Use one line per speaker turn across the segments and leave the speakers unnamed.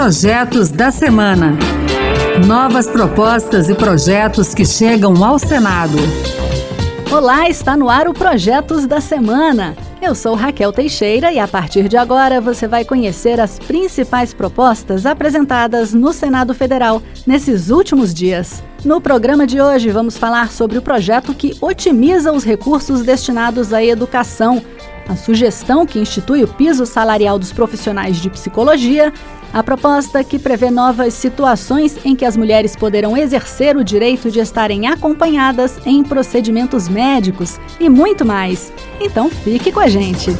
Projetos da Semana. Novas propostas e projetos que chegam ao Senado.
Olá, está no ar o Projetos da Semana. Eu sou Raquel Teixeira e a partir de agora você vai conhecer as principais propostas apresentadas no Senado Federal nesses últimos dias. No programa de hoje vamos falar sobre o projeto que otimiza os recursos destinados à educação, a sugestão que institui o piso salarial dos profissionais de psicologia a proposta que prevê novas situações em que as mulheres poderão exercer o direito de estarem acompanhadas em procedimentos médicos e muito mais. Então fique com a gente.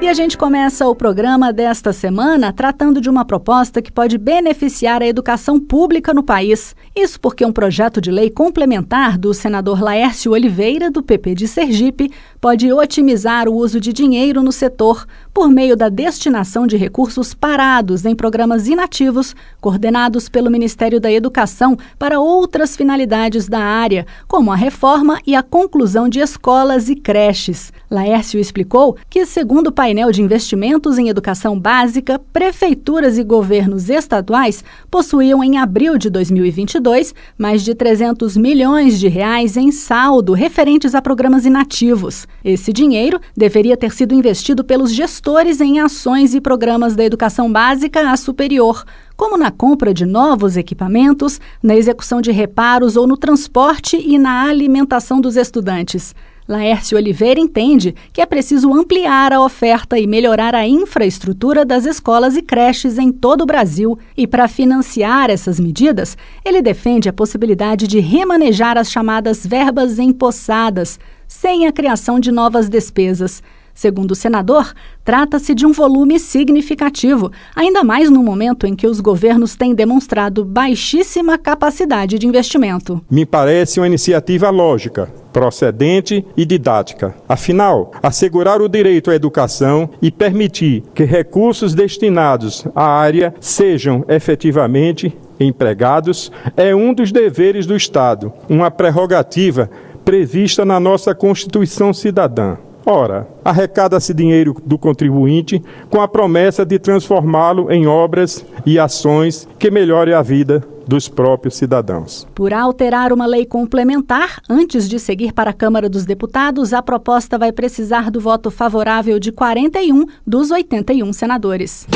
E a gente começa o programa desta semana tratando de uma proposta que pode beneficiar a educação pública no país. Isso porque um projeto de lei complementar do senador Laércio Oliveira, do PP de Sergipe, pode otimizar o uso de dinheiro no setor por meio da destinação de recursos parados em programas inativos coordenados pelo Ministério da Educação para outras finalidades da área, como a reforma e a conclusão de escolas e creches. Laércio explicou que, segundo o painel de investimentos em educação básica, prefeituras e governos estaduais possuíam em abril de 2022 mais de 300 milhões de reais em saldo referentes a programas inativos. Esse dinheiro deveria ter sido investido pelos gestores em ações e programas da educação básica a superior, como na compra de novos equipamentos, na execução de reparos ou no transporte e na alimentação dos estudantes. Laércio Oliveira entende que é preciso ampliar a oferta e melhorar a infraestrutura das escolas e creches em todo o Brasil. E para financiar essas medidas, ele defende a possibilidade de remanejar as chamadas verbas empossadas, sem a criação de novas despesas. Segundo o senador, trata-se de um volume significativo, ainda mais no momento em que os governos têm demonstrado baixíssima capacidade de investimento.
Me parece uma iniciativa lógica, procedente e didática. Afinal, assegurar o direito à educação e permitir que recursos destinados à área sejam efetivamente empregados é um dos deveres do Estado, uma prerrogativa prevista na nossa Constituição Cidadã. Ora, arrecada-se dinheiro do contribuinte com a promessa de transformá-lo em obras e ações que melhorem a vida dos próprios cidadãos.
Por alterar uma lei complementar, antes de seguir para a Câmara dos Deputados, a proposta vai precisar do voto favorável de 41 dos 81 senadores.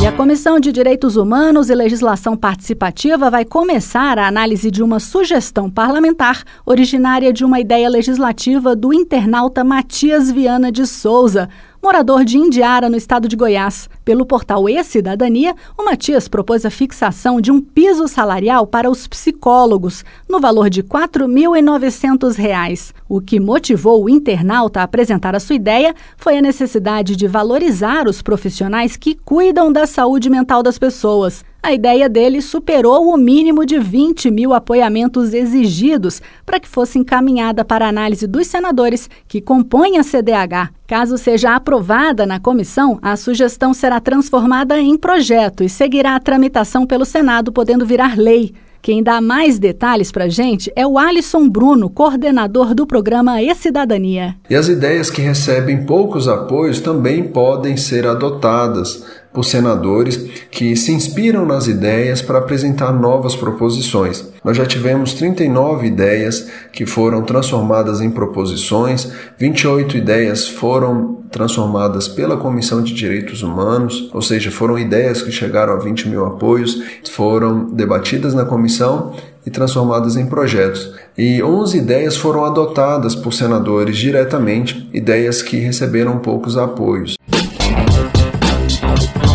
E a Comissão de Direitos Humanos e Legislação Participativa vai começar a análise de uma sugestão parlamentar originária de uma ideia legislativa do internauta Matias Viana de Souza, morador de Indiara, no estado de Goiás. Pelo portal E-Cidadania, o Matias propôs a fixação de um piso salarial para os psicólogos, no valor de R$ 4.900. O que motivou o internauta a apresentar a sua ideia foi a necessidade de valorizar os profissionais que cuidam da saúde mental das pessoas. A ideia dele superou o mínimo de 20 mil apoiamentos exigidos para que fosse encaminhada para análise dos senadores que compõem a CDH. Caso seja aprovada na comissão, a sugestão será transformada em projeto e seguirá a tramitação pelo Senado, podendo virar lei. Quem dá mais detalhes para a gente é o Alisson Bruno, coordenador do programa E-Cidadania.
E as ideias que recebem poucos apoios também podem ser adotadas por senadores que se inspiram nas ideias para apresentar novas proposições. Nós já tivemos 39 ideias que foram transformadas em proposições, 28 ideias foram transformadas pela Comissão de Direitos Humanos, ou seja, foram ideias que chegaram a 20 mil apoios, foram debatidas na comissão e transformadas em projetos. E 11 ideias foram adotadas por senadores diretamente, ideias que receberam poucos apoios.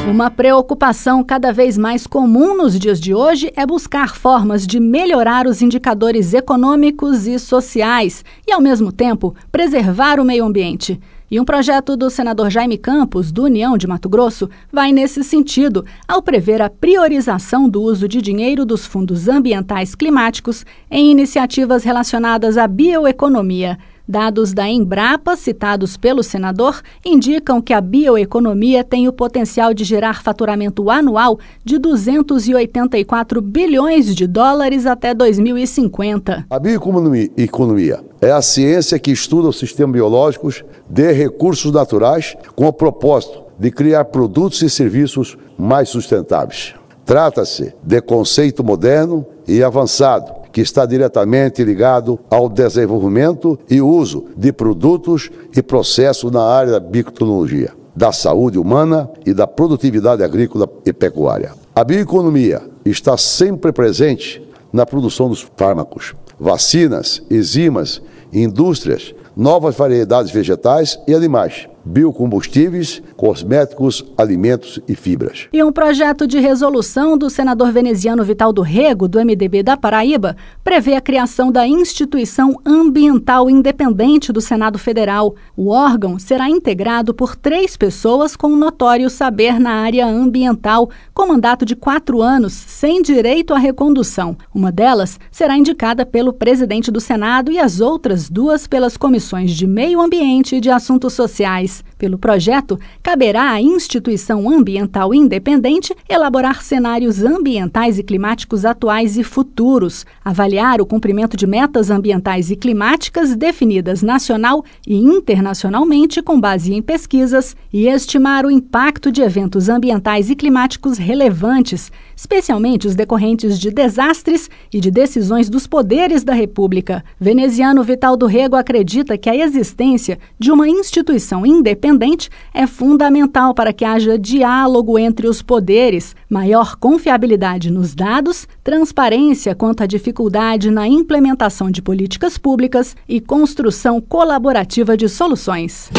Uma preocupação cada vez mais comum nos dias de hoje é buscar formas de melhorar os indicadores econômicos e sociais e, ao mesmo tempo, preservar o meio ambiente. E um projeto do senador Jaime Campos, do União de Mato Grosso, vai nesse sentido, ao prever a priorização do uso de dinheiro dos fundos ambientais climáticos em iniciativas relacionadas à bioeconomia. Dados da Embrapa, citados pelo senador, indicam que a bioeconomia tem o potencial de gerar faturamento anual de 284 bilhões de dólares até 2050.
A bioeconomia é a ciência que estuda os sistemas biológicos de recursos naturais com o propósito de criar produtos e serviços mais sustentáveis. Trata-se de conceito moderno e avançado que está diretamente ligado ao desenvolvimento e uso de produtos e processos na área da biotecnologia, da saúde humana e da produtividade agrícola e pecuária. A bioeconomia está sempre presente na produção dos fármacos, vacinas, enzimas, indústrias, novas variedades vegetais e animais biocombustíveis, cosméticos, alimentos e fibras.
E um projeto de resolução do senador veneziano Vital do Rego, do MDB da Paraíba, prevê a criação da Instituição Ambiental Independente do Senado Federal. O órgão será integrado por três pessoas com notório saber na área ambiental, com mandato de quatro anos, sem direito à recondução. Uma delas será indicada pelo presidente do Senado e as outras duas pelas comissões de Meio Ambiente e de Assuntos Sociais. Pelo projeto, caberá à instituição ambiental independente elaborar cenários ambientais e climáticos atuais e futuros, avaliar o cumprimento de metas ambientais e climáticas definidas nacional e internacionalmente com base em pesquisas e estimar o impacto de eventos ambientais e climáticos relevantes, especialmente os decorrentes de desastres e de decisões dos poderes da República. Veneziano Vital do Rego acredita que a existência de uma instituição independente é fundamental para que haja diálogo entre os poderes, maior confiabilidade nos dados, transparência quanto à dificuldade na implementação de políticas públicas e construção colaborativa de soluções.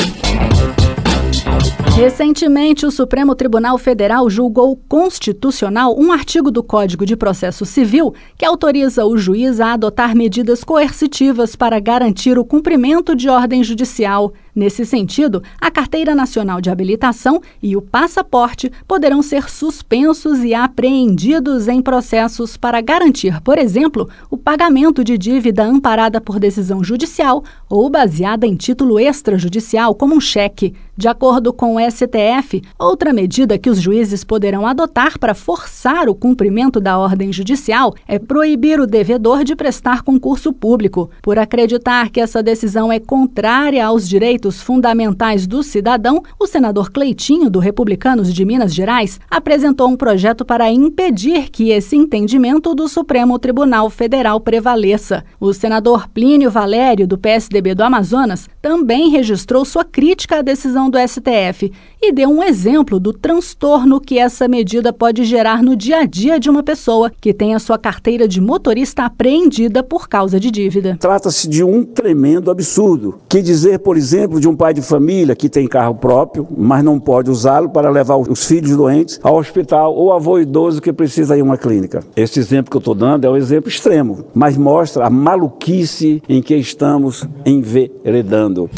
Recentemente, o Supremo Tribunal Federal julgou constitucional um artigo do Código de Processo Civil que autoriza o juiz a adotar medidas coercitivas para garantir o cumprimento de ordem judicial. Nesse sentido, a Carteira Nacional de Habilitação e o passaporte poderão ser suspensos e apreendidos em processos para garantir, por exemplo, o pagamento de dívida amparada por decisão judicial ou baseada em título extrajudicial, como um cheque. De acordo com o STF, outra medida que os juízes poderão adotar para forçar o cumprimento da ordem judicial é proibir o devedor de prestar concurso público, por acreditar que essa decisão é contrária aos direitos direitos fundamentais do cidadão, o senador Cleitinho, do Republicanos de Minas Gerais, apresentou um projeto para impedir que esse entendimento do Supremo Tribunal Federal prevaleça. O senador Plínio Valério, do PSDB do Amazonas, também registrou sua crítica à decisão do STF e deu um exemplo do transtorno que essa medida pode gerar no dia a dia de uma pessoa que tem a sua carteira de motorista apreendida por causa de dívida.
Trata-se de um tremendo absurdo. Que dizer, por exemplo, de um pai de família que tem carro próprio, mas não pode usá-lo para levar os filhos doentes ao hospital ou avô idoso que precisa ir a uma clínica. Esse exemplo que eu estou dando é um exemplo extremo, mas mostra a maluquice em que estamos enveredando.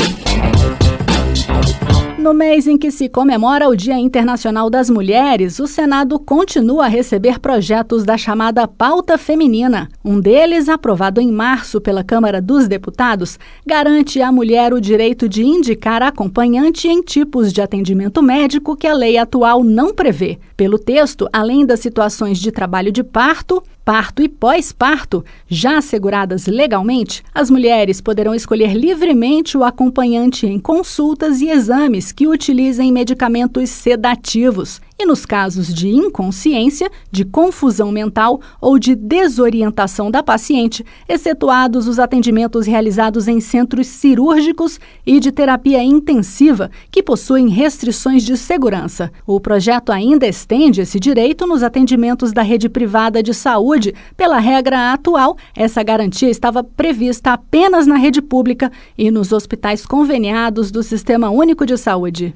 No mês em que se comemora o Dia Internacional das Mulheres, o Senado continua a receber projetos da chamada Pauta Feminina. Um deles, aprovado em março pela Câmara dos Deputados, garante à mulher o direito de indicar acompanhante em tipos de atendimento médico que a lei atual não prevê. Pelo texto, além das situações de trabalho de parto, parto e pós-parto, já asseguradas legalmente, as mulheres poderão escolher livremente o acompanhante em consultas e exames que utilizem medicamentos sedativos e nos casos de inconsciência, de confusão mental ou de desorientação da paciente, excetuados os atendimentos realizados em centros cirúrgicos e de terapia intensiva, que possuem restrições de segurança. O projeto ainda estende esse direito nos atendimentos da rede privada de saúde. Pela regra atual, essa garantia estava prevista apenas na rede pública e nos hospitais conveniados do Sistema Único de Saúde.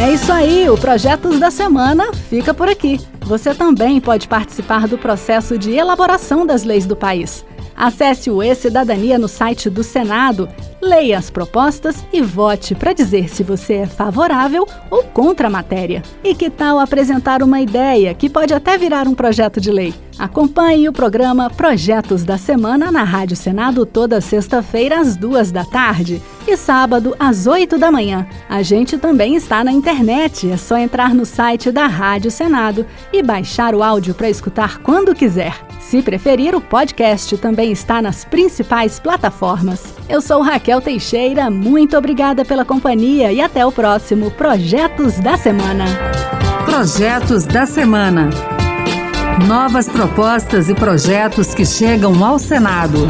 É isso aí, o Projetos da Semana fica por aqui. Você também pode participar do processo de elaboração das leis do país. Acesse o E-Cidadania no site do Senado, leia as propostas e vote para dizer se você é favorável ou contra a matéria. E que tal apresentar uma ideia que pode até virar um projeto de lei? Acompanhe o programa Projetos da Semana na Rádio Senado toda sexta-feira às duas da tarde e sábado às oito da manhã. A gente também está na internet, é só entrar no site da Rádio Senado e baixar o áudio para escutar quando quiser. Se preferir, o podcast também está nas principais plataformas. Eu sou Raquel Teixeira, muito obrigada pela companhia e até o próximo Projetos da Semana.
Projetos da Semana. Novas propostas e projetos que chegam ao Senado.